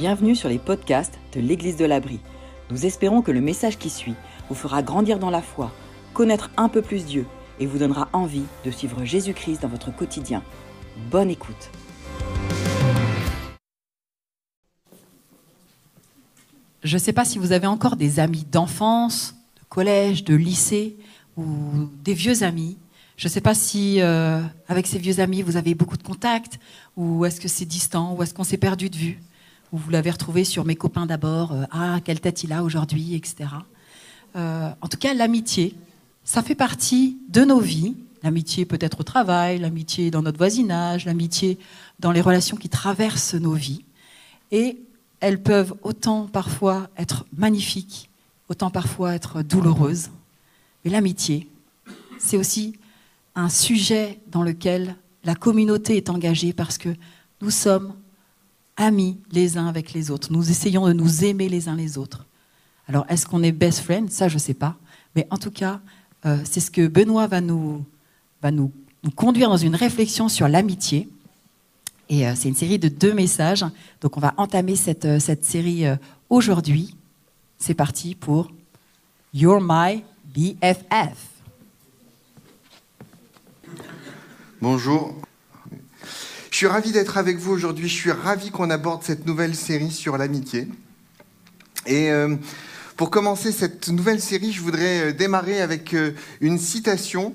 Bienvenue sur les podcasts de l'Église de l'Abri. Nous espérons que le message qui suit vous fera grandir dans la foi, connaître un peu plus Dieu et vous donnera envie de suivre Jésus-Christ dans votre quotidien. Bonne écoute. Je ne sais pas si vous avez encore des amis d'enfance, de collège, de lycée ou des vieux amis. Je ne sais pas si euh, avec ces vieux amis vous avez beaucoup de contacts ou est-ce que c'est distant ou est-ce qu'on s'est perdu de vue vous l'avez retrouvé sur mes copains d'abord, euh, ah quelle tête il a aujourd'hui, etc. Euh, en tout cas, l'amitié, ça fait partie de nos vies. L'amitié peut-être au travail, l'amitié dans notre voisinage, l'amitié dans les relations qui traversent nos vies. Et elles peuvent autant parfois être magnifiques, autant parfois être douloureuses. Mais l'amitié, c'est aussi un sujet dans lequel la communauté est engagée parce que nous sommes amis les uns avec les autres. Nous essayons de nous aimer les uns les autres. Alors, est-ce qu'on est best friend? Ça, je ne sais pas. Mais en tout cas, euh, c'est ce que Benoît va nous, va nous, nous conduire dans une réflexion sur l'amitié. Et euh, c'est une série de deux messages. Donc, on va entamer cette, euh, cette série aujourd'hui. C'est parti pour You're My BFF. Bonjour. Suis ravi d'être avec vous aujourd'hui. Je suis ravi qu'on aborde cette nouvelle série sur l'amitié. Et euh, pour commencer cette nouvelle série, je voudrais euh, démarrer avec euh, une citation.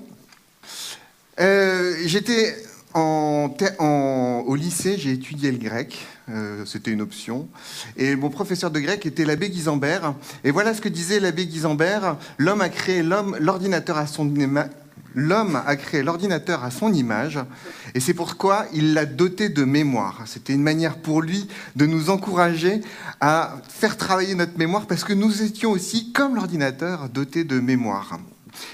J'étais au lycée, j'ai étudié le grec. C'était une option. Et mon professeur de grec était l'abbé Guisambert. Et voilà ce que disait l'abbé Guisambert. L'homme a créé l'homme, l'ordinateur à son l'homme a créé l'ordinateur à son image, et c'est pourquoi il l'a doté de mémoire. C'était une manière pour lui de nous encourager à faire travailler notre mémoire, parce que nous étions aussi, comme l'ordinateur, dotés de mémoire.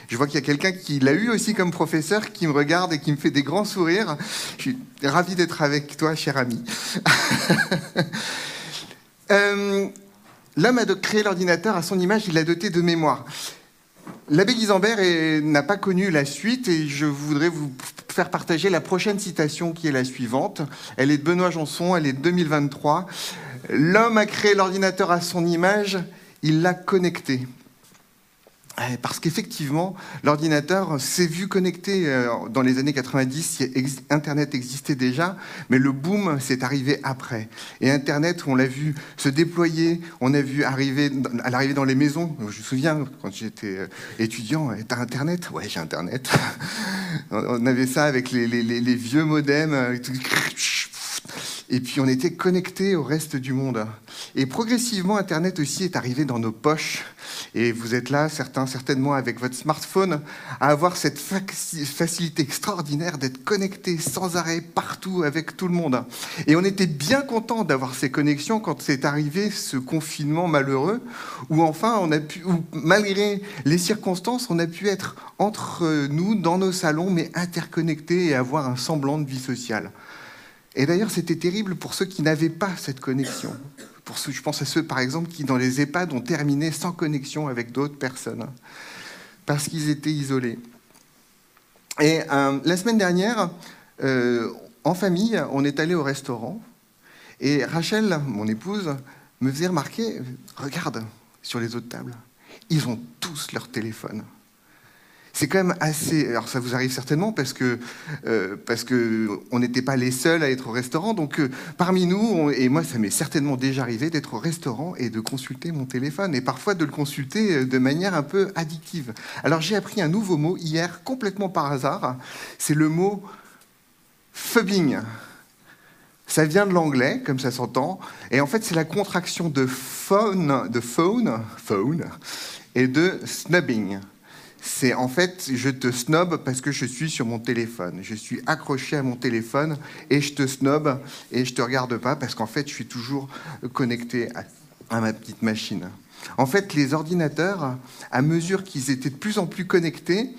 Je vois qu'il y a quelqu'un qui l'a eu aussi comme professeur, qui me regarde et qui me fait des grands sourires. Je suis ravi d'être avec toi, cher ami. Euh, l'homme a créé l'ordinateur à son image, il l'a doté de mémoire. L'abbé Guisambert n'a pas connu la suite et je voudrais vous faire partager la prochaine citation qui est la suivante. Elle est de Benoît Janson, elle est de 2023. L'homme a créé l'ordinateur à son image, il l'a connecté. Eh, parce qu'effectivement, l'ordinateur s'est vu connecté euh, dans les années 90. Internet existait déjà, mais le boom s'est arrivé après. Et Internet, on l'a vu se déployer, on a vu arriver à l'arrivée dans les maisons. Je me souviens quand j'étais euh, étudiant, t'as Internet? Ouais, j'ai Internet. on avait ça avec les, les vieux modems. Et puis on était connecté au reste du monde. Et progressivement, Internet aussi est arrivé dans nos poches. Et vous êtes là, certains certainement avec votre smartphone, à avoir cette facilité extraordinaire d'être connecté sans arrêt partout avec tout le monde. Et on était bien content d'avoir ces connexions quand c'est arrivé ce confinement malheureux, où enfin on a pu, où, malgré les circonstances, on a pu être entre nous dans nos salons, mais interconnectés et avoir un semblant de vie sociale. Et d'ailleurs, c'était terrible pour ceux qui n'avaient pas cette connexion. Je pense à ceux, par exemple, qui, dans les EHPAD, ont terminé sans connexion avec d'autres personnes, parce qu'ils étaient isolés. Et euh, la semaine dernière, euh, en famille, on est allé au restaurant, et Rachel, mon épouse, me faisait remarquer, regarde sur les autres tables, ils ont tous leur téléphone c'est quand même assez. Alors ça vous arrive certainement parce que euh, parce que on n'était pas les seuls à être au restaurant. Donc euh, parmi nous, et moi ça m'est certainement déjà arrivé d'être au restaurant et de consulter mon téléphone et parfois de le consulter euh, de manière un peu addictive. Alors j'ai appris un nouveau mot hier complètement par hasard. C'est le mot phubbing. Ça vient de l'anglais, comme ça s'entend, et en fait c'est la contraction de phone, de phone, phone, et de snubbing c'est en fait, je te snob parce que je suis sur mon téléphone. Je suis accroché à mon téléphone et je te snob et je te regarde pas parce qu'en fait, je suis toujours connecté à, ma petite machine. En fait, les ordinateurs, à mesure qu'ils étaient de plus en plus connectés,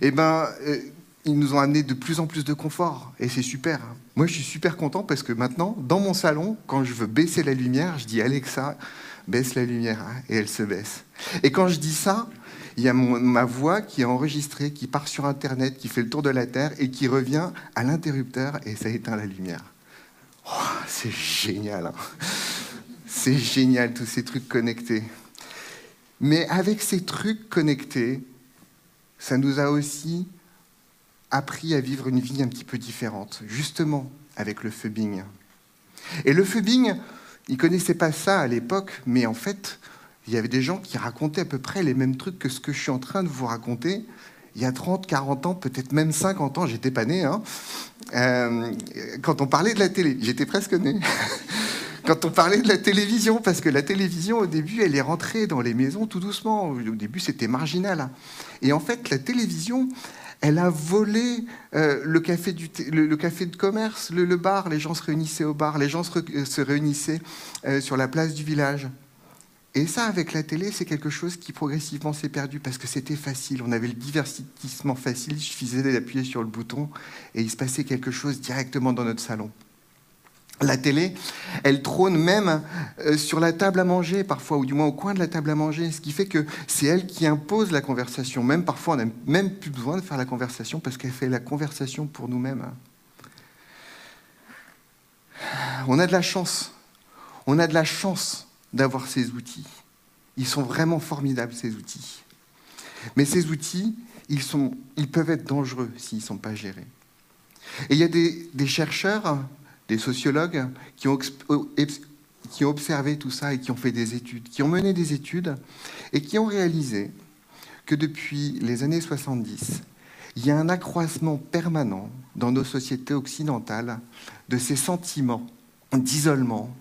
eh ben, euh, ils nous ont amené de plus en plus de confort et c'est super. Moi, je suis super content parce que maintenant, dans mon salon, quand je veux baisser la lumière, je dis Alexa, baisse la lumière hein, et elle se baisse. Et quand je dis ça, il y a ma voix qui est enregistrée, qui part sur Internet, qui fait le tour de la Terre et qui revient à l'interrupteur et ça éteint la lumière. Oh, c'est génial. Hein. C'est génial, tous ces trucs connectés. Mais avec ces trucs connectés, ça nous a aussi appris à vivre une vie un petit peu différente, justement avec le phubbing. Et le phubbing, ils ne connaissaient pas ça à l'époque, mais en fait, il y avait des gens qui racontaient à peu près les mêmes trucs que ce que je suis en train de vous raconter. Il y a 30, 40 ans, peut-être même 50 ans, j'étais pas né, hein, euh, quand on parlait de la télé, j'étais presque né. quand on parlait de la télévision, parce que la télévision, au début, elle est rentrée dans les maisons tout doucement. Au début, c'était marginal. Hein. Et en fait, la télévision, elle a volé euh, le, café du de commerce, le, bar. Les gens se réunissaient au bar, les gens se, euh, réunissaient sur la place du village. Et ça, avec la télé, c'est quelque chose qui progressivement s'est perdu parce que c'était facile. On avait le divertissement facile. Il suffisait d'appuyer sur le bouton et il se passait quelque chose directement dans notre salon. La télé, elle trône même euh, sur la table à manger parfois, ou du moins au coin de la table à manger, ce qui fait que c'est elle qui impose la conversation. Même parfois, on n'a même plus besoin de faire la conversation parce qu'elle fait la conversation pour nous-mêmes. On a de la chance. On a de la chance d'avoir ces outils. Ils sont vraiment formidables, ces outils. Mais ces outils, ils, sont, ils peuvent être dangereux s'ils ne sont pas gérés. Et il y a des, chercheurs des sociologues qui ont, qui ont observé tout ça et qui ont fait des études, qui ont mené des études et qui ont réalisé que depuis les années 70, il y a un accroissement permanent dans nos sociétés occidentales de ces sentiments d'isolement,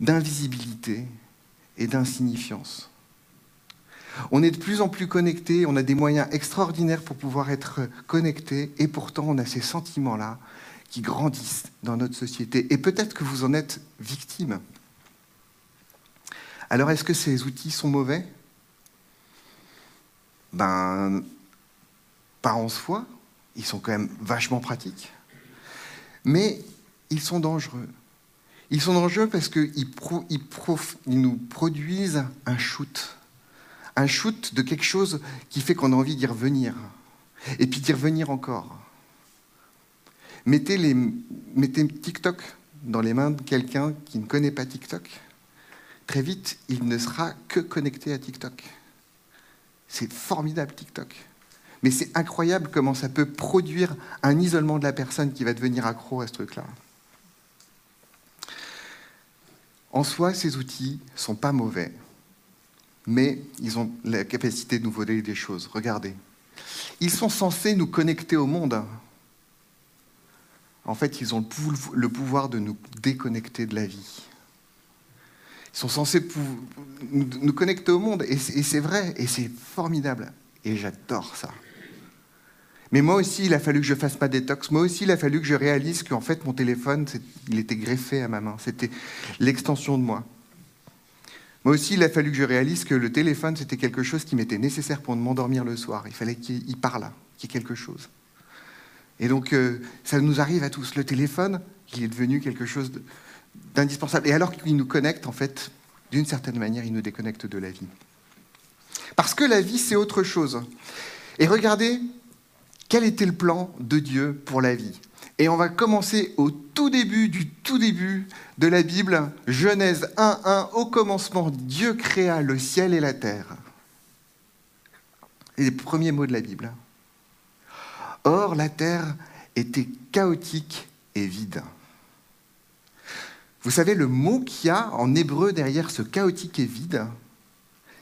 d'invisibilité et d'insignifiance. On est de plus en plus connectés, on a des moyens extraordinaires pour pouvoir être connectés, et pourtant on a ces sentiments-là qui grandissent dans notre société. Et peut-être que vous en êtes victime. Alors est-ce que ces outils sont mauvais? Ben, pas en soi, ils sont quand même vachement pratiques, mais ils sont dangereux. Ils sont dangereux parce qu'ils ils nous produisent un shoot, un shoot de quelque chose qui fait qu'on a envie d'y revenir, et puis d'y revenir encore. Mettez TikTok dans les mains de quelqu'un qui ne connaît pas TikTok. Très vite, il ne sera que connecté à TikTok. C'est formidable TikTok. Mais c'est incroyable comment ça peut produire un isolement de la personne qui va devenir accro à ce truc-là. En soi, ces outils ne sont pas mauvais, mais ils ont la capacité de nous voler des choses. Regardez. Ils sont censés nous connecter au monde en fait, ils ont le pouvoir de nous déconnecter de la vie. Ils sont censés nous connecter au monde, et c'est vrai, et c'est formidable, et j'adore ça. Mais moi aussi, il a fallu que je fasse ma détox. Moi aussi, il a fallu que je réalise qu'en fait, mon téléphone, il était greffé à ma main. C'était l'extension de moi. Moi aussi, il a fallu que je réalise que le téléphone, c'était quelque chose qui m'était nécessaire pour m'endormir le soir. Il fallait qu'il parle, qu'il y ait quelque chose. Et donc, euh, ça nous arrive à tous. Le téléphone, il est devenu quelque chose d'indispensable. Et alors qu'il nous connecte, en fait, d'une certaine manière, il nous déconnecte de la vie. Parce que la vie, c'est autre chose. Et regardez, quel était le plan de Dieu pour la vie? Et on va commencer au tout début du tout début de la Bible, Genèse 1.1. Au commencement, Dieu créa le ciel et la terre. les premiers mots de la Bible. Or, la terre était chaotique et vide. Vous savez, le mot qu'il y a en hébreu derrière ce chaotique et vide,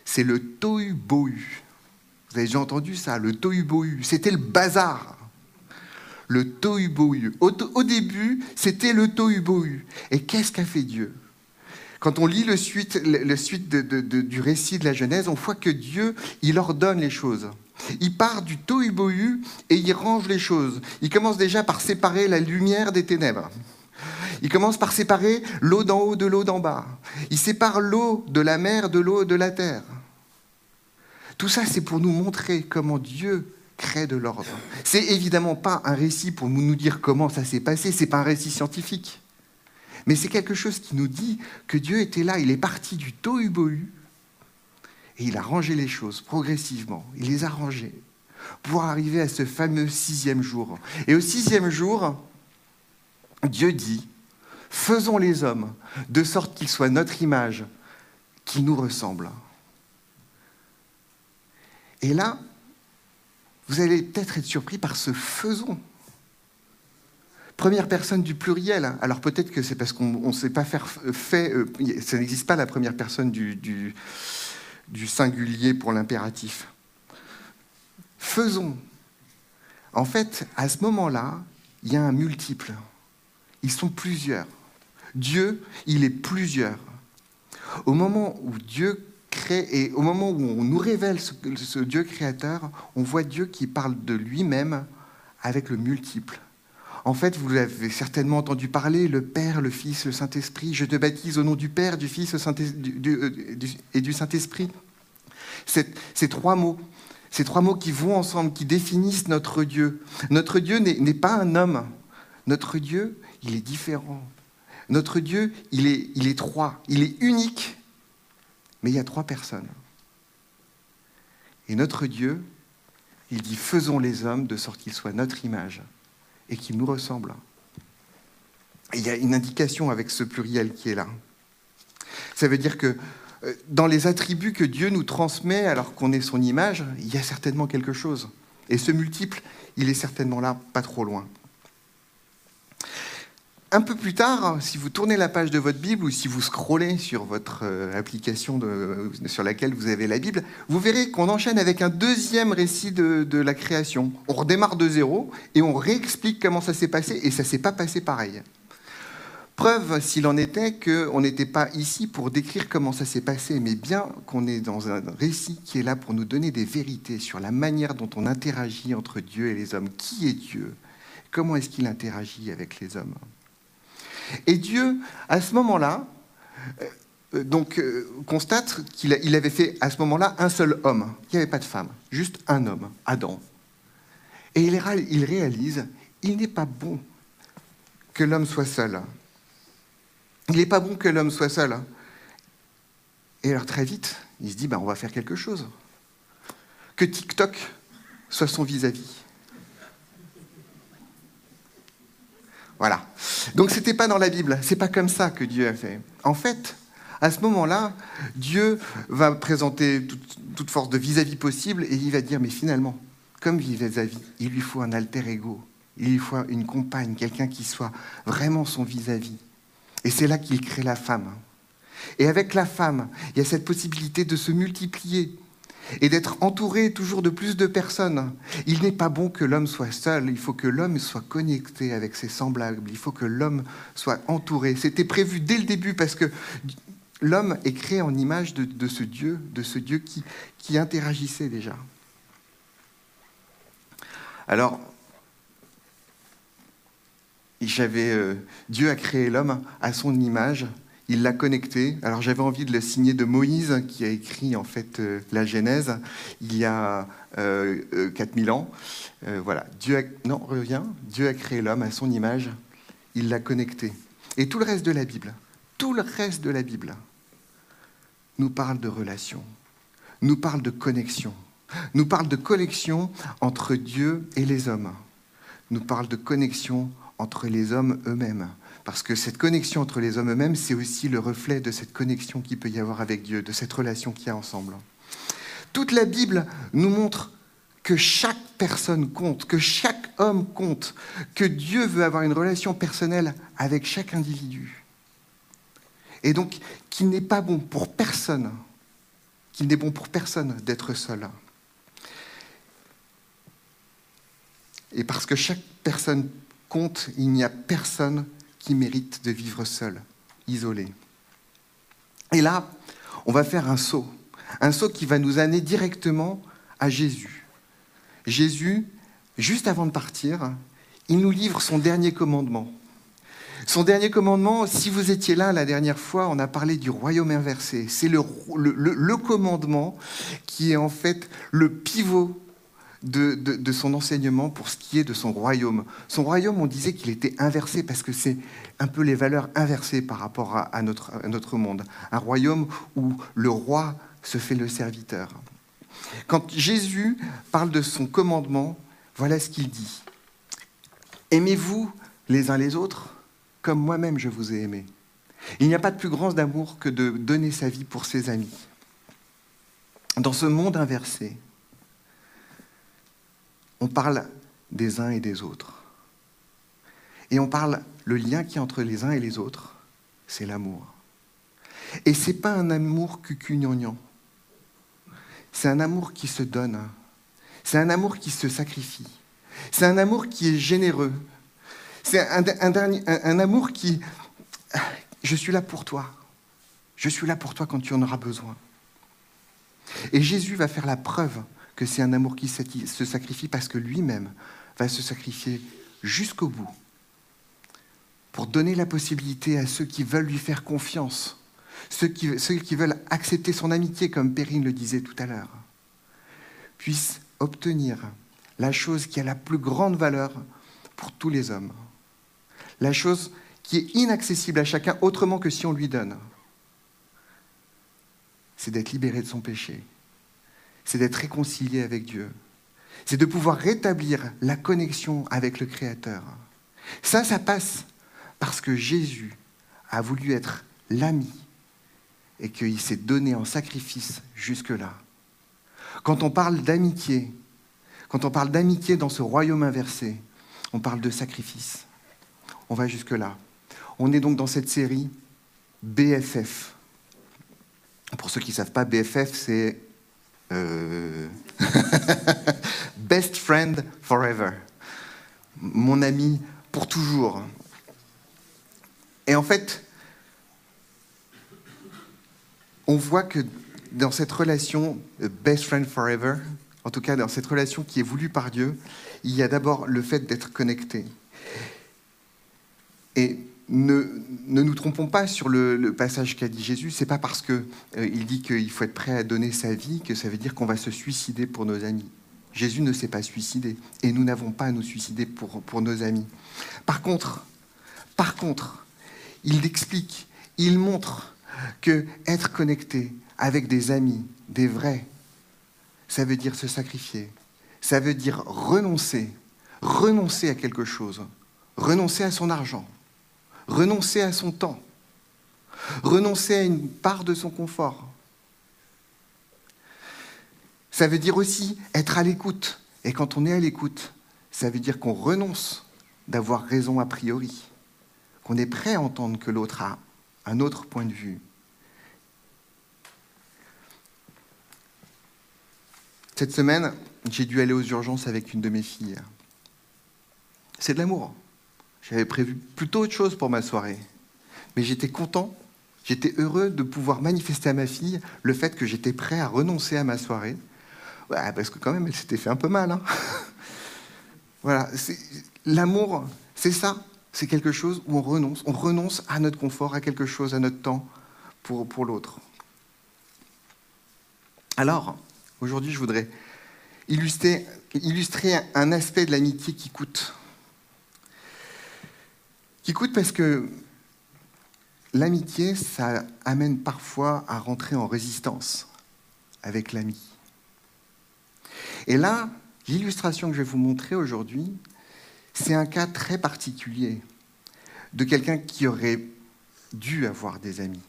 c'est le tohu bohu. Vous avez déjà entendu ça, le tohu bohu. C'était le bazar. Le tohu bohu. Au, début, c'était le tohu bohu. Et qu'est-ce qu'a fait Dieu? Quand on lit le suite, le suite du récit de la Genèse, on voit que Dieu, il ordonne les choses. Il part du tohu-bohu et il range les choses. Il commence déjà par séparer la lumière des ténèbres. Il commence par séparer l'eau d'en haut de l'eau d'en bas. Il sépare l'eau de la mer de l'eau de la terre. Tout ça, c'est pour nous montrer comment Dieu crée de l'ordre. C'est évidemment pas un récit pour nous dire comment ça s'est passé, c'est pas un récit scientifique. Mais c'est quelque chose qui nous dit que Dieu était là, il est parti du tohu-bohu et il a rangé les choses progressivement. Il les a rangées pour arriver à ce fameux sixième jour. Et au sixième jour, Dieu dit, Faisons les hommes de sorte qu'ils soient notre image, qu'ils nous ressemblent. Et là, vous allez peut-être être surpris par ce faisons. Première personne du pluriel. Alors peut-être que c'est parce qu'on ne sait pas faire fait. Euh, ça n'existe pas la première personne du, du, du singulier pour l'impératif. Faisons. En fait, à ce moment-là, il y a un multiple. Ils sont plusieurs. Dieu, il est plusieurs. Au moment où Dieu et au moment où on nous révèle ce, Dieu créateur, on voit Dieu qui parle de lui-même avec le multiple. En fait, vous avez certainement entendu parler, le Père, le Fils, le Saint-Esprit. Je te baptise au nom du Père, du Fils euh, et du Saint-Esprit. Ces trois mots, ces trois mots qui vont ensemble, qui définissent notre Dieu. Notre Dieu n'est pas un homme. Notre Dieu, il est différent. Notre Dieu, il est trois. Il est unique. Mais il y a trois personnes. Et notre Dieu, il dit faisons les hommes de sorte qu'ils soient notre image et qu'ils nous ressemblent. il y a une indication avec ce pluriel qui est là. Ça veut dire que euh, dans les attributs que Dieu nous transmet alors qu'on est son image, il y a certainement quelque chose. Et ce multiple, il est certainement là, pas trop loin. Un peu plus tard, si vous tournez la page de votre Bible ou si vous scrollez sur votre euh, application sur laquelle vous avez la Bible, vous verrez qu'on enchaîne avec un deuxième récit de, la création. On redémarre de zéro et on réexplique comment ça s'est passé et ça s'est pas passé pareil. Preuve, s'il en était, qu'on n'était pas ici pour décrire comment ça s'est passé, mais bien qu'on est dans un récit qui est là pour nous donner des vérités sur la manière dont on interagit entre Dieu et les hommes. Qui est Dieu? Comment est-ce qu'il interagit avec les hommes? Et Dieu, à ce moment-là, euh, donc euh, constate qu'il avait fait à ce moment-là un seul homme. Il n'y avait pas de femme, juste un homme, Adam. Et il réalise, il n'est pas bon que l'homme soit seul. Il n'est pas bon que l'homme soit seul. Et alors très vite, il se dit, ben, on va faire quelque chose. Que TikTok soit son vis-à-vis. Voilà. Donc c'était pas dans la Bible, c'est pas comme ça que Dieu a fait. En fait, à ce moment-là, Dieu va présenter toute, force de vis-à-vis possible et il va dire, mais finalement, comme vis-à-vis, il lui faut un alter ego, il lui faut une compagne, quelqu'un qui soit vraiment son vis-à-vis. Et c'est là qu'il crée la femme. Et avec la femme, il y a cette possibilité de se multiplier et d'être entouré toujours de plus de personnes. Il n'est pas bon que l'homme soit seul, il faut que l'homme soit connecté avec ses semblables, il faut que l'homme soit entouré. C'était prévu dès le début parce que l'homme est créé en image de, ce Dieu, de ce Dieu qui, interagissait déjà. Alors, euh, Dieu a créé l'homme à son image, il l'a connecté. Alors j'avais envie de le signer de Moïse, qui a écrit en fait euh, la Genèse il y a 4000 euh, ans. voilà, Dieu non, reviens, Dieu a créé l'homme à son image, il l'a connecté. Et tout le reste de la Bible, tout le reste de la Bible nous parle de relation, nous parle de connexion, nous parle de connexion entre Dieu et les hommes, nous parle de connexion entre les hommes eux-mêmes. Parce que cette connexion entre les hommes eux-mêmes, c'est aussi le reflet de cette connexion qu'il peut y avoir avec Dieu, de cette relation qu'il y a ensemble. Toute la Bible nous montre que chaque personne compte, que chaque homme compte, que Dieu veut avoir une relation personnelle avec chaque individu. Et donc, qu'il n'est pas bon pour personne, qu'il n'est bon pour personne d'être seul. Et parce que chaque personne compte, il n'y a personne qui mérite de vivre seul, isolé. Et là, on va faire un saut, un saut qui va nous amener directement à Jésus. Jésus, juste avant de partir, il nous livre son dernier commandement. Son dernier commandement, si vous étiez là la dernière fois, on a parlé du royaume inversé. C'est le, commandement qui est en fait le pivot de, son enseignement pour ce qui est de son royaume. Son royaume, on disait qu'il était inversé parce que c'est un peu les valeurs inversées par rapport à, notre, à notre monde. Un royaume où le roi se fait le serviteur. Quand Jésus parle de son commandement, voilà ce qu'il dit. Aimez-vous les uns les autres comme moi-même je vous ai aimé. Il n'y a pas de plus grand amour que de donner sa vie pour ses amis. Dans ce monde inversé, on parle des uns et des autres. Et on parle, le lien qui entre les uns et les autres, c'est l'amour. Et ce n'est pas un amour cucugnognan. C'est un amour qui se donne. C'est un amour qui se sacrifie. C'est un amour qui est généreux. C'est un, amour qui... Je suis là pour toi. Je suis là pour toi quand tu en auras besoin. Et Jésus va faire la preuve que c'est un amour qui se sacrifie parce que lui-même va se sacrifier jusqu'au bout pour donner la possibilité à ceux qui veulent lui faire confiance, ceux qui, veulent accepter son amitié, comme Perrine le disait tout à l'heure, puissent obtenir la chose qui a la plus grande valeur pour tous les hommes, la chose qui est inaccessible à chacun autrement que si on lui donne, c'est d'être libéré de son péché, c'est d'être réconcilié avec Dieu, c'est de pouvoir rétablir la connexion avec le Créateur. Ça, ça passe parce que Jésus a voulu être l'ami et qu'il s'est donné en sacrifice jusque-là. Quand on parle d'amitié, quand on parle d'amitié dans ce royaume inversé, on parle de sacrifice. On va jusque-là. On est donc dans cette série BFF. Pour ceux qui ne savent pas, BFF, c'est euh, Best Friend Forever. Mon ami pour toujours. Et en fait, on voit que dans cette relation Best Friend Forever, en tout cas dans cette relation qui est voulue par Dieu, il y a d'abord le fait d'être connecté. Et ne, nous trompons pas sur le, passage qu'a dit Jésus. C'est pas parce qu'il euh, il dit qu'il faut être prêt à donner sa vie que ça veut dire qu'on va se suicider pour nos amis. Jésus ne s'est pas suicidé et nous n'avons pas à nous suicider pour, pour nos amis. Par contre, par contre, il explique, il montre que être connecté avec des amis, des vrais, ça veut dire se sacrifier, ça veut dire renoncer, renoncer à quelque chose, renoncer à son argent, renoncer à son temps, renoncer à une part de son confort. Ça veut dire aussi être à l'écoute. Et quand on est à l'écoute, ça veut dire qu'on renonce d'avoir raison a priori, qu'on est prêt à entendre que l'autre a un autre point de vue. Cette semaine, j'ai dû aller aux urgences avec une de mes filles. C'est de l'amour. J'avais prévu plutôt autre chose pour ma soirée. Mais j'étais content, j'étais heureux de pouvoir manifester à ma fille le fait que j'étais prêt à renoncer à ma soirée. Parce que quand même, elle s'était fait un peu mal. Hein. voilà, l'amour, c'est ça. C'est quelque chose où on renonce. On renonce à notre confort, à quelque chose, à notre temps pour, pour l'autre. Alors, aujourd'hui, je voudrais illustrer, illustrer un aspect de l'amitié qui coûte qui coûte parce que l'amitié, ça amène parfois à rentrer en résistance avec l'ami. Et là, l'illustration que je vais vous montrer aujourd'hui, c'est un cas très particulier de quelqu'un qui aurait dû avoir des amis.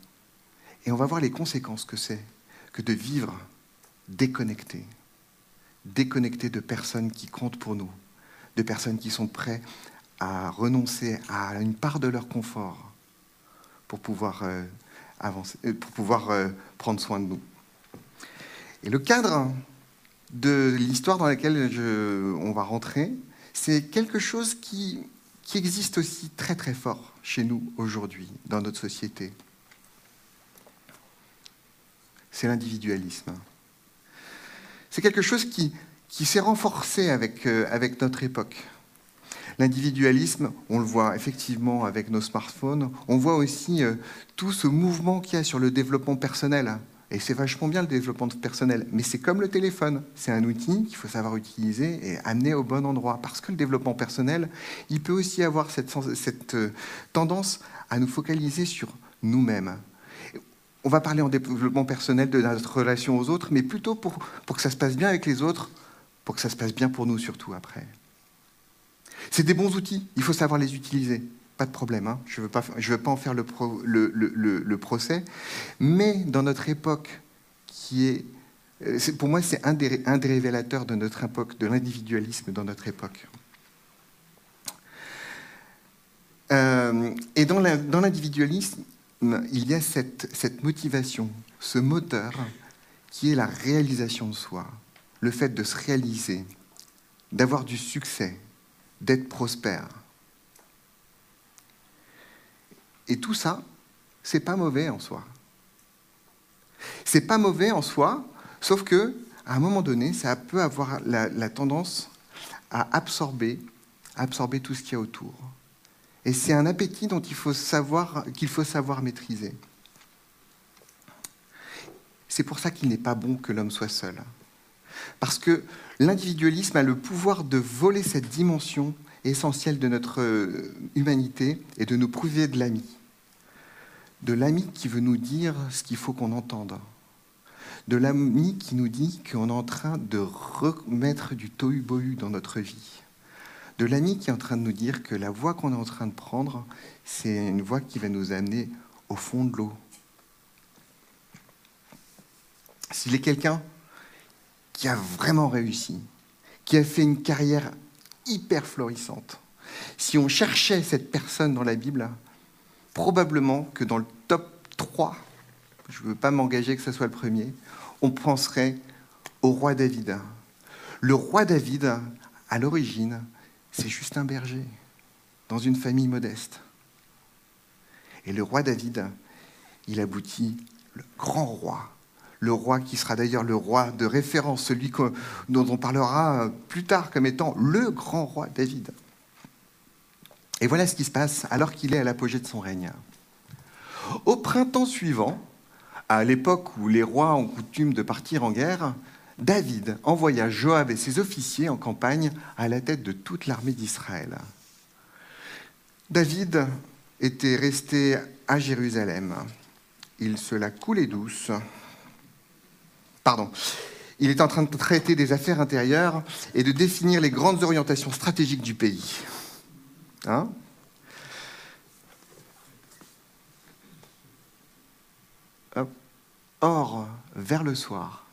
Et on va voir les conséquences que c'est que de vivre déconnecté, déconnecté de personnes qui comptent pour nous, de personnes qui sont prêtes à renoncer à une part de leur confort pour pouvoir euh, avancer, euh, pour pouvoir euh, prendre soin de nous. Et le cadre de l'histoire dans laquelle on va rentrer, c'est quelque chose qui, existe aussi très très fort chez nous aujourd'hui, dans notre société. C'est l'individualisme. C'est quelque chose qui, s'est renforcé avec notre époque. L'individualisme, on le voit effectivement avec nos smartphones. On voit aussi euh, tout ce mouvement qu'il y a sur le développement personnel. Et c'est vachement bien le développement personnel. Mais c'est comme le téléphone. C'est un outil qu'il faut savoir utiliser et amener au bon endroit. Parce que le développement personnel, il peut aussi avoir cette, euh, tendance à nous focaliser sur nous-mêmes. On va parler en développement personnel de notre relation aux autres, mais plutôt pour, pour que ça se passe bien avec les autres, pour que ça se passe bien pour nous surtout après. C'est des bons outils, il faut savoir les utiliser. pas de problème, hein. je ne veux, pas, en faire le, procès, mais dans notre époque, qui est, euh, pour moi, c'est un des, révélateurs de notre époque, de l'individualisme dans notre époque. Euh, et dans l'individualisme, il y a cette motivation, ce moteur qui est la réalisation de soi, le fait de se réaliser, d'avoir du succès, d'être prospère. Et tout ça, c'est pas mauvais en soi. C'est pas mauvais en soi, sauf que à un moment donné, ça peut avoir la, tendance à absorber, absorber tout ce qu'il y a autour. Et c'est un appétit dont il faut savoir qu'il faut savoir maîtriser. C'est pour ça qu'il n'est pas bon que l'homme soit seul. Parce que l'individualisme a le pouvoir de voler cette dimension essentielle de notre euh, humanité et de nous priver de l'ami. De l'ami qui veut nous dire ce qu'il faut qu'on entende, de l'ami qui nous dit qu'on est en train de remettre du tohu-bohu dans notre vie, de l'ami qui est en train de nous dire que la voie qu'on est en train de prendre, c'est une voie qui va nous amener au fond de l'eau. S'il est quelqu'un qui a vraiment réussi, qui a fait une carrière hyper florissante, si on cherchait cette personne dans la Bible, probablement que dans le top 3, je ne veux pas m'engager que ce soit le premier, on penserait au roi David. Le roi David, à l'origine, c'est juste un berger, dans une famille modeste. Et le roi David, il aboutit le grand roi, le roi qui sera d'ailleurs le roi de référence, celui dont on parlera plus tard comme étant le grand roi David. Et voilà ce qui se passe alors qu'il est à l'apogée de son règne. Au printemps suivant, à l'époque où les rois ont coutume de partir en guerre, David envoya Joab et ses officiers en campagne à la tête de toute l'armée d'Israël. David était resté à Jérusalem. Il se la coulait douce. Pardon. Il est en train de traiter des affaires intérieures et de définir les grandes orientations stratégiques du pays. Hein Or, vers le soir,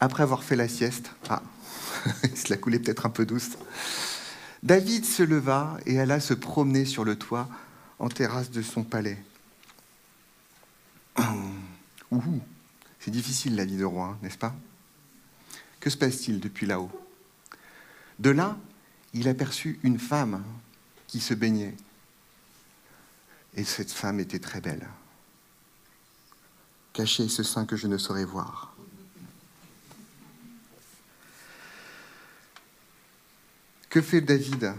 après avoir fait la sieste, ah, il se la coulait peut-être un peu douce, David se leva et alla se promener sur le toit en terrasse de son palais. Ouh, c'est difficile la vie de roi, n'est-ce pas? Que se passe-t-il depuis là-haut? De là, il aperçut une femme qui se baignait. Et cette femme était très belle. Cachez ce sein que je ne saurais voir. Que fait David,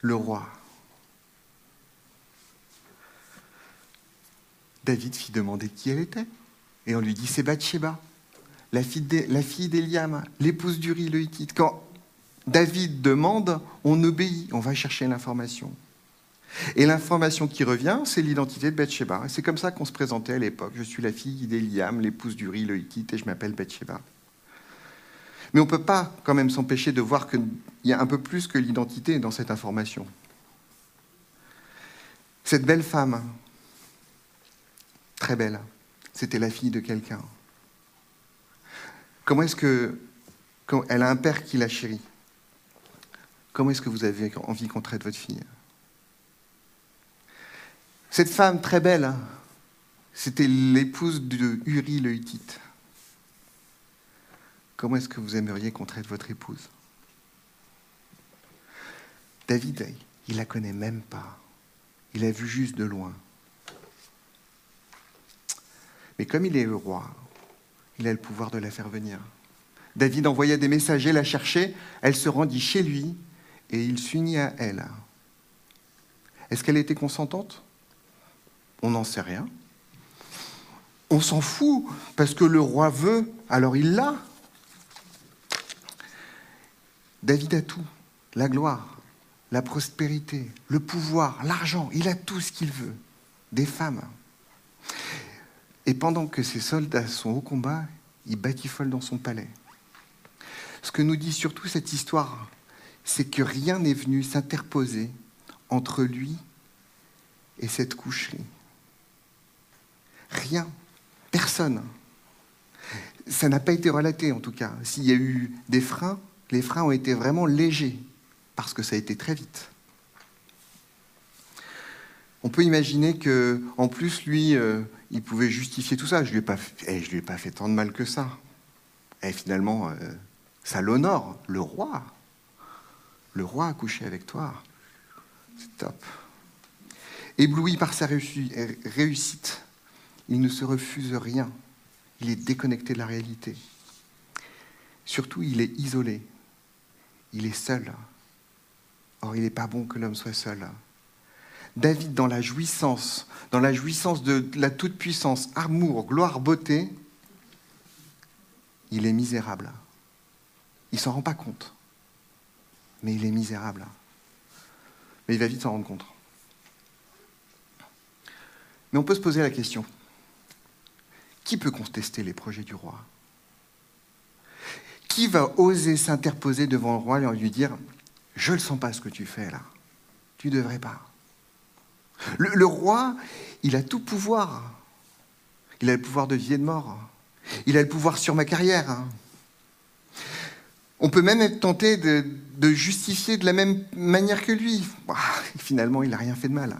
le roi? David fit demander qui elle était. Et on lui dit c'est Bathsheba, la fille d'Eliam, l'épouse d'Uri le Hittite. Quand David demande, on obéit, on va chercher l'information. Et l'information qui revient, c'est l'identité de Bathsheba. c'est comme ça qu'on se présentait à l'époque. Je suis la fille d'Eliam, l'épouse d'Uri le Hittite, et je m'appelle Bathsheba. Mais on ne peut pas quand même s'empêcher de voir qu'il y a un peu plus que l'identité dans cette information. Cette belle femme, très belle, c'était la fille de quelqu'un. Comment est-ce que... Elle a un père qui la chérit. Comment est-ce que vous avez envie qu'on traite votre fille? Cette femme très belle, hein, c'était l'épouse de Uri le Hittite. Comment est-ce que vous aimeriez qu'on traite votre épouse? David, il la connaît même pas. Il a vu juste de loin. Mais comme il est le roi, il a le pouvoir de la faire venir. David envoya des messagers la chercher, elle se rendit chez lui et il s'unit à elle. Est-ce qu'elle était consentante? On n'en sait rien. On s'en fout, parce que le roi veut, alors il l'a. David a tout, la gloire, la prospérité, le pouvoir, l'argent, il a tout ce qu'il veut, des femmes. Et pendant que ses soldats sont au combat, il batifole dans son palais. Ce que nous dit surtout cette histoire, c'est que rien n'est venu s'interposer entre lui et cette coucherie. Rien, personne. Ça n'a pas été relaté en tout cas. S'il y a eu des freins, les freins ont été vraiment légers, parce que ça a été très vite. On peut imaginer que, en plus, lui, euh, il pouvait justifier tout ça. Je lui ai pas, eh, je lui ai pas fait tant de mal que ça. Et finalement, euh, ça l'honore, le roi. Le roi a couché avec toi. C'est top. Ébloui par sa réussite, il ne se refuse rien. Il est déconnecté de la réalité. Surtout, il est isolé. Il est seul. Or, il n'est pas bon que l'homme soit seul. David, dans la jouissance, dans la jouissance de la toute-puissance, amour, gloire, beauté, il est misérable. Il s'en rend pas compte, mais il est misérable. Mais il va vite s'en rendre compte. Mais on peut se poser la question, qui peut contester les projets du roi? Qui va oser s'interposer devant le roi et lui dire, je ne sens pas ce que tu fais là, tu ne devrais pas le, roi, il a tout pouvoir. Il a le pouvoir de vie et de mort. Il a le pouvoir sur ma carrière. On peut même être tenté de, justifier de la même manière que lui. Finalement, il n'a rien fait de mal.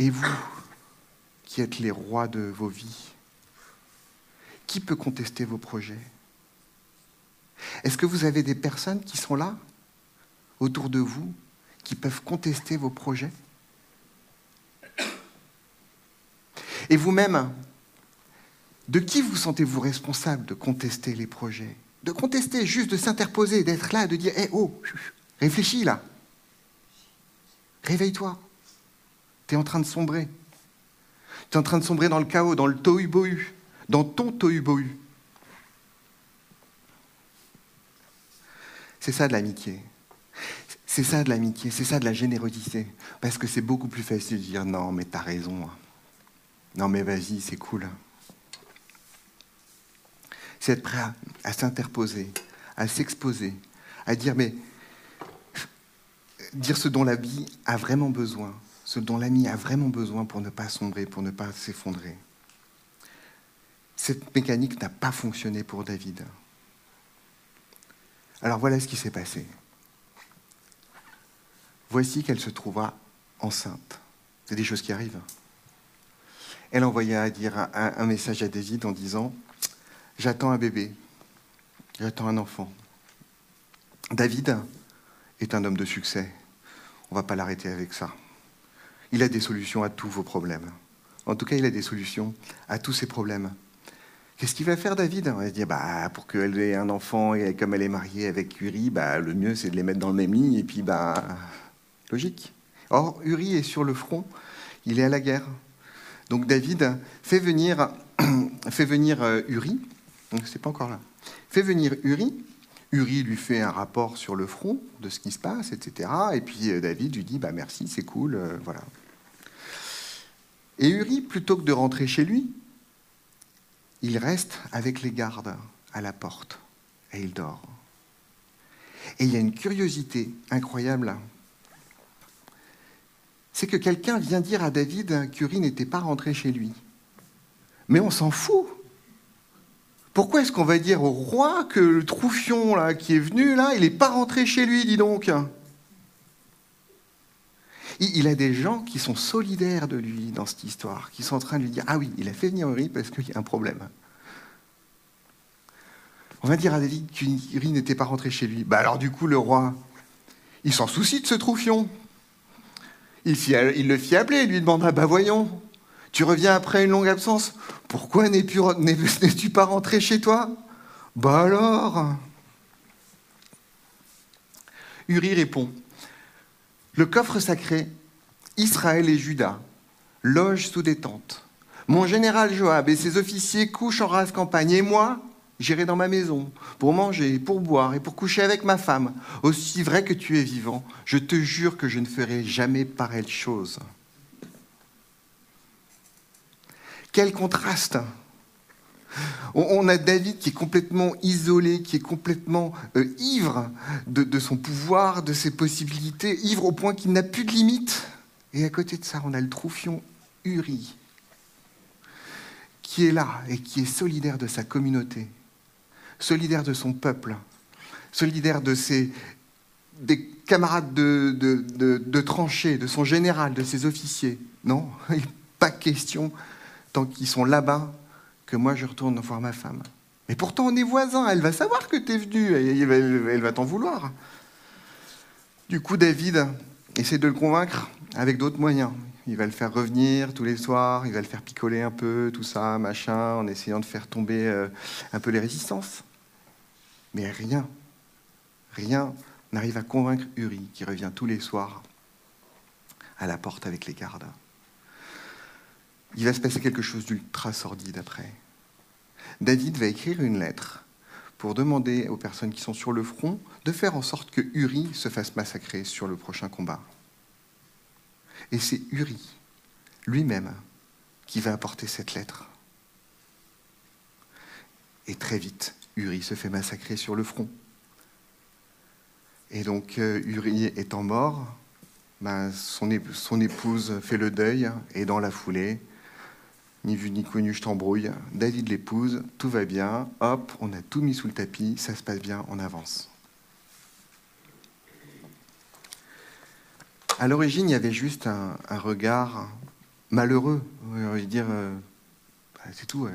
Et vous, qui êtes les rois de vos vies, qui peut contester vos projets? Est-ce que vous avez des personnes qui sont là, autour de vous, qui peuvent contester vos projets? Et vous-même, de qui vous sentez-vous responsable de contester les projets? De contester, juste de s'interposer, d'être là, de dire Hé, oh, réfléchis là. Réveille-toi. Tu es en train de sombrer. Tu es en train de sombrer dans le chaos, dans le tohu-bohu, dans ton tohu-bohu. C'est ça de l'amitié. C'est ça de l'amitié, c'est ça de la générosité. Parce que c'est beaucoup plus facile de dire non, mais t'as raison. Non, mais vas-y, c'est cool. C'est être prêt à, s'interposer, à s'exposer, à dire mais dire ce dont la vie a vraiment besoin, ce dont l'ami a vraiment besoin pour ne pas sombrer, pour ne pas s'effondrer. Cette mécanique n'a pas fonctionné pour David. Alors voilà ce qui s'est passé. Voici qu'elle se trouva enceinte. C'est des choses qui arrivent. Elle envoya dire un, un message à David en disant J'attends un bébé, j'attends un enfant. David est un homme de succès. On ne va pas l'arrêter avec ça. Il a des solutions à tous vos problèmes. En tout cas, il a des solutions à tous ses problèmes. Qu'est-ce qu'il va faire David? On va dire bah pour qu'elle ait un enfant et comme elle est mariée avec Uri, bah le mieux c'est de les mettre dans le même lit et puis bah logique. Or Uri est sur le front, il est à la guerre. Donc David fait venir fait venir euh, Uri. C'est pas encore là. Fait venir Uri. Uri lui fait un rapport sur le front de ce qui se passe, etc. Et puis euh, David lui dit bah merci, c'est cool, euh, voilà. Et Uri, plutôt que de rentrer chez lui, il reste avec les gardes à la porte et il dort. Et il y a une curiosité incroyable. C'est que quelqu'un vient dire à David qu'Uri n'était pas rentré chez lui. Mais on s'en fout. Pourquoi est-ce qu'on va dire au roi que le troufion là, qui est venu là, il n'est pas rentré chez lui, dis donc? Il a des gens qui sont solidaires de lui dans cette histoire, qui sont en train de lui dire Ah oui, il a fait venir Uri parce qu'il y a un problème. On va dire à David qu'Uri n'était pas rentré chez lui. Bah alors, du coup, le roi, il s'en soucie de ce troufion. Il, le fit appeler, il lui demanda Bah voyons, tu reviens après une longue absence, pourquoi n'es-tu pas rentré chez toi? Bah alors? Uri répond le coffre sacré, Israël et Juda, logent sous des tentes. Mon général Joab et ses officiers couchent en rase campagne, et moi, j'irai dans ma maison pour manger, pour boire et pour coucher avec ma femme. Aussi vrai que tu es vivant, je te jure que je ne ferai jamais pareille chose. Quel contraste On, a David qui est complètement isolé, qui est complètement euh, ivre de, son pouvoir, de ses possibilités, ivre au point qu'il n'a plus de limites. Et à côté de ça, on a le troufion Uri, qui est là et qui est solidaire de sa communauté, solidaire de son peuple, solidaire de ses des camarades de, de, de tranchée, de son général, de ses officiers. Non, pas question, tant qu'ils sont là-bas, que moi je retourne voir ma femme. Mais pourtant on est voisins, elle va savoir que tu es venu, elle va t'en vouloir. Du coup, David essaie de le convaincre avec d'autres moyens. Il va le faire revenir tous les soirs, il va le faire picoler un peu, tout ça, machin, en essayant de faire tomber euh, un peu les résistances. Mais rien, rien n'arrive à convaincre Uri, qui revient tous les soirs à la porte avec les gardes. Il va se passer quelque chose d'ultra sordide après. David va écrire une lettre pour demander aux personnes qui sont sur le front de faire en sorte que Uri se fasse massacrer sur le prochain combat. Et c'est Uri lui-même qui va apporter cette lettre. Et très vite, Uri se fait massacrer sur le front. Et donc, euh, Uri étant mort, ben, son, épouse fait le deuil, et dans la foulée, ni vu ni connu, je t'embrouille, David l'épouse, tout va bien, hop, on a tout mis sous le tapis, ça se passe bien, on avance. À l'origine, il y avait juste un, regard malheureux, on va dire, euh, bah, c'est tout.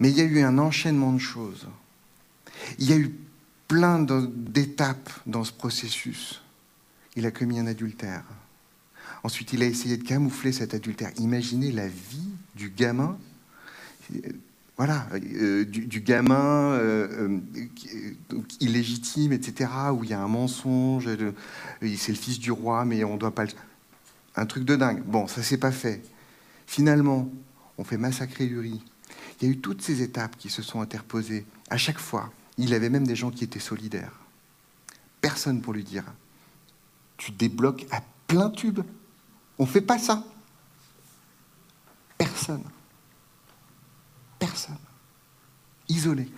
Mais il y a eu un enchaînement de choses. Il y a eu plein d'étapes dans ce processus. Il a commis un adultère. Ensuite, il a essayé de camoufler cet adultère. Imaginez la vie du gamin, voilà, euh, du, gamin euh, euh, illégitime, etc., où il y a un mensonge, c'est le fils du roi, mais on ne doit pas le... Un truc de dingue. Bon, ça s'est pas fait. Finalement, on fait massacrer Uri. Il y a eu toutes ces étapes qui se sont interposées. À chaque fois, il avait même des gens qui étaient solidaires. Personne pour lui dire Tu débloques à plein tube. On ne fait pas ça. Personne. Personne. Isolé.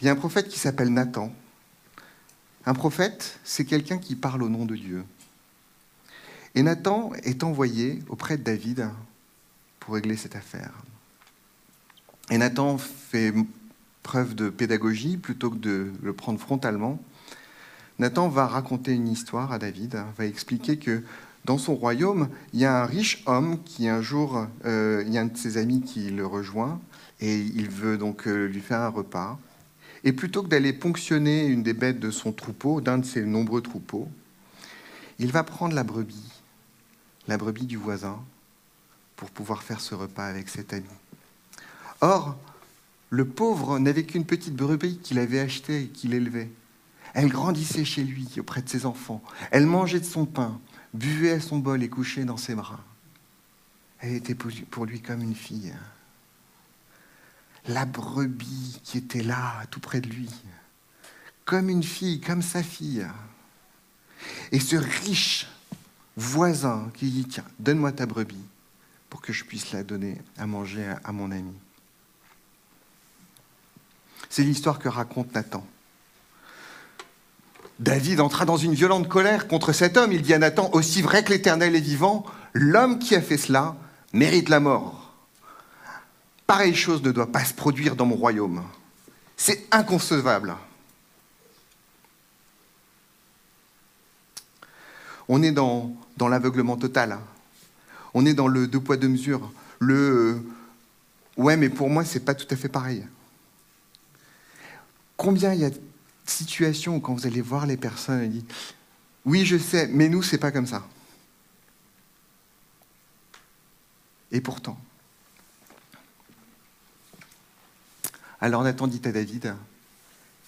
Il y a un prophète qui s'appelle Nathan. Un prophète, c'est quelqu'un qui parle au nom de Dieu. Et Nathan est envoyé auprès de David pour régler cette affaire. Et Nathan fait preuve de pédagogie plutôt que de le prendre frontalement. Nathan va raconter une histoire à David, va expliquer que dans son royaume, il y a un riche homme qui un jour, euh, il y a un de ses amis qui le rejoint et il veut donc euh, lui faire un repas. Et plutôt que d'aller ponctionner une des bêtes de son troupeau, d'un de ses nombreux troupeaux, il va prendre la brebis, la brebis du voisin, pour pouvoir faire ce repas avec cet ami. Or, le pauvre n'avait qu'une petite brebis qu'il avait achetée et qu'il élevait. Elle grandissait chez lui, auprès de ses enfants. Elle mangeait de son pain, buvait à son bol et couchait dans ses bras. Elle était pour lui comme une fille. La brebis qui était là, tout près de lui, comme une fille, comme sa fille. Et ce riche voisin qui dit, tiens, donne-moi ta brebis pour que je puisse la donner à manger à mon ami. C'est l'histoire que raconte Nathan. David entra dans une violente colère contre cet homme. Il dit à Nathan, aussi vrai que l'Éternel est vivant, l'homme qui a fait cela mérite la mort. Pareille chose ne doit pas se produire dans mon royaume. C'est inconcevable. On est dans, dans l'aveuglement total. On est dans le deux poids deux mesures. Le euh, ouais, mais pour moi, c'est pas tout à fait pareil. Combien y a de situations où quand vous allez voir les personnes, elles disent Oui, je sais, mais nous, c'est pas comme ça. Et pourtant. Alors Nathan dit à David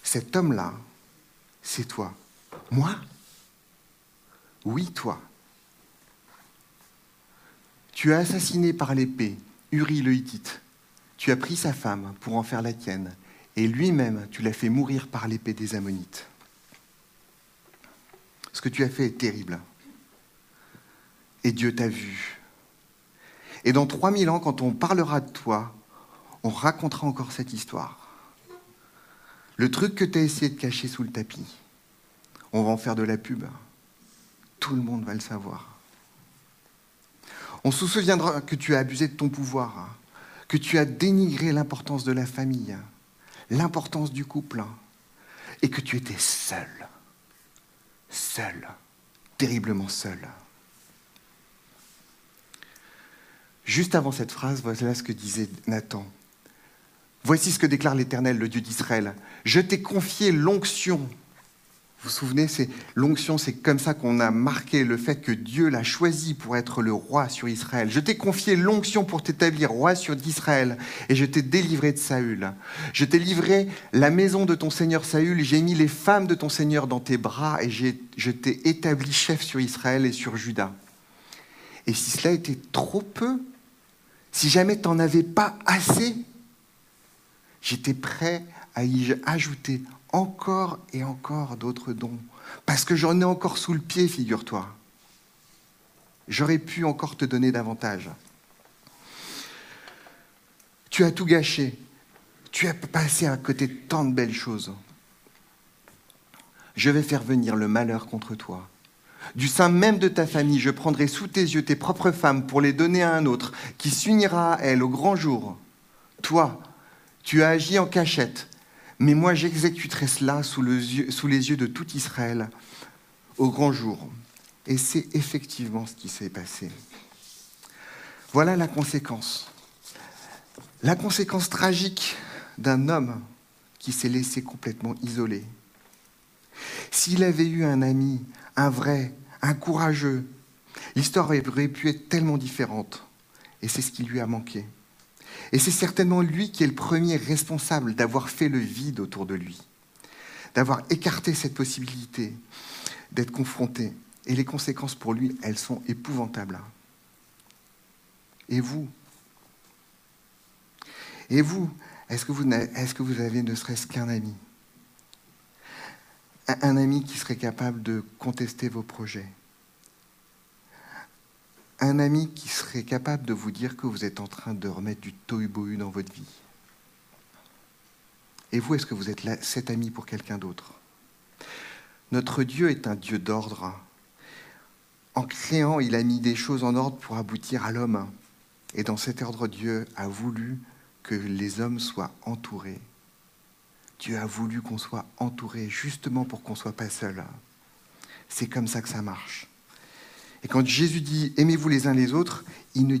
Cet homme-là, c'est toi. Moi? Oui, toi. Tu as assassiné par l'épée Uri le Hittite. Tu as pris sa femme pour en faire la tienne et lui-même, tu l'as fait mourir par l'épée des Ammonites. Ce que tu as fait est terrible. et Dieu t'a vu. Et dans 3000 ans, quand on parlera de toi, on racontera encore cette histoire. Le truc que tu as essayé de cacher sous le tapis, on va en faire de la pub. Tout le monde va le savoir. On se souviendra que tu as abusé de ton pouvoir, que tu as dénigré l'importance de la famille, l'importance du couple, et que tu étais seul. Seul. Terriblement seul. Juste avant cette phrase, voilà ce que disait Nathan. Voici ce que déclare l'Éternel, le Dieu d'Israël. Je t'ai confié l'onction. Vous vous souvenez, c'est l'onction, c'est comme ça qu'on a marqué le fait que Dieu l'a choisi pour être le roi sur Israël. Je t'ai confié l'onction pour t'établir roi sur Israël et je t'ai délivré de Saül. Je t'ai livré la maison de ton seigneur Saül, j'ai mis les femmes de ton seigneur dans tes bras et je t'ai établi chef sur Israël et sur Juda. Et si cela était trop peu, si jamais tu n'en avais pas assez, j'étais prêt à y ajouter encore et encore d'autres dons. Parce que j'en ai encore sous le pied, figure-toi. J'aurais pu encore te donner davantage. Tu as tout gâché. Tu as passé à côté de tant de belles choses. Je vais faire venir le malheur contre toi. Du sein même de ta famille, je prendrai sous tes yeux tes propres femmes pour les donner à un autre, qui s'unira à elles au grand jour. Toi, tu as agi en cachette, mais moi j'exécuterai cela sous, les yeux de tout Israël au grand jour. Et c'est effectivement ce qui s'est passé. Voilà la conséquence. La conséquence tragique d'un homme qui s'est laissé complètement isolé. S'il avait eu un ami, un vrai, un courageux, l'histoire aurait pu être tellement différente. Et c'est ce qui lui a manqué. Et c'est certainement lui qui est le premier responsable d'avoir fait le vide autour de lui, d'avoir écarté cette possibilité d'être confronté. Et les conséquences pour lui, elles sont épouvantables. Et vous? Et vous, est-ce que, vous est que vous avez ne serait-ce qu'un ami? Un ami qui serait capable de contester vos projets? Un ami qui serait capable de vous dire que vous êtes en train de remettre du tohu dans votre vie Et vous, est-ce que vous êtes cet ami pour quelqu'un d'autre? Notre Dieu est un Dieu d'ordre. En créant, il a mis des choses en ordre pour aboutir à l'homme. Et dans cet ordre, Dieu a voulu que les hommes soient entourés. Dieu a voulu qu'on soit entouré justement pour qu'on ne soit pas seul. C'est comme ça que ça marche. Et quand Jésus dit aimez-vous les uns les autres, il ne,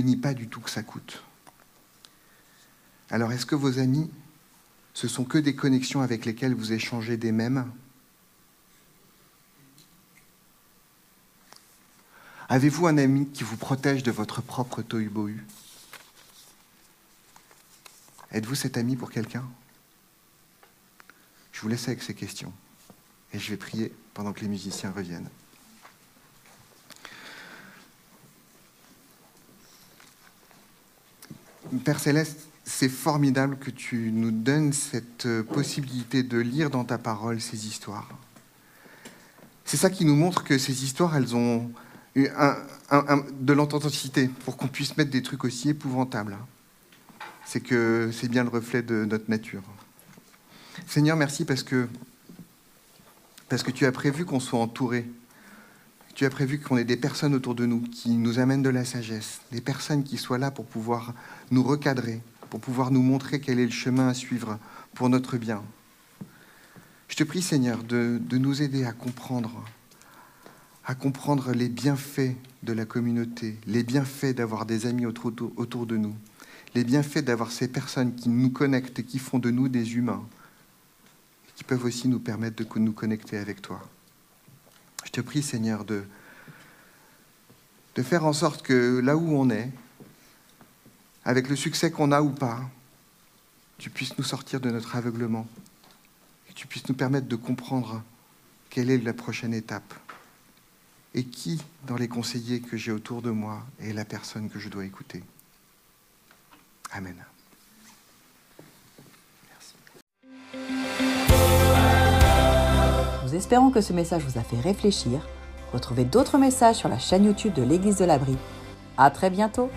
nie pas du tout que ça coûte. Alors est-ce que vos amis, ce sont que des connexions avec lesquelles vous échangez des mêmes Avez-vous un ami qui vous protège de votre propre tohu-bohu Êtes-vous cet ami pour quelqu'un Je vous laisse avec ces questions et je vais prier pendant que les musiciens reviennent. Père Céleste, c'est formidable que tu nous donnes cette euh, possibilité de lire dans ta parole ces histoires. C'est ça qui nous montre que ces histoires, elles ont eu de l'authenticité pour qu'on puisse mettre des trucs aussi épouvantables. C'est que c'est bien le reflet de notre nature. Seigneur, merci parce que, parce que tu as prévu qu'on soit entouré tu as prévu qu'on ait des personnes autour de nous qui nous amènent de la sagesse, des personnes qui soient là pour pouvoir nous recadrer, pour pouvoir nous montrer quel est le chemin à suivre pour notre bien. Je te prie, Seigneur, de, nous aider à comprendre, à comprendre les bienfaits de la communauté, les bienfaits d'avoir des amis autour, autour de nous, les bienfaits d'avoir ces personnes qui nous connectent et qui font de nous des humains, qui peuvent aussi nous permettre de nous connecter avec toi. Je te prie, Seigneur, de, faire en sorte que là où on est, avec le succès qu'on a ou pas, tu puisses nous sortir de notre aveuglement, que tu puisses nous permettre de comprendre quelle est la prochaine étape et qui, dans les conseillers que j'ai autour de moi, est la personne que je dois écouter. Amen. Nous espérons que ce message vous a fait réfléchir Retrouvez d'autres messages sur la chaîne YouTube de l'Église de l'Abri. À très bientôt!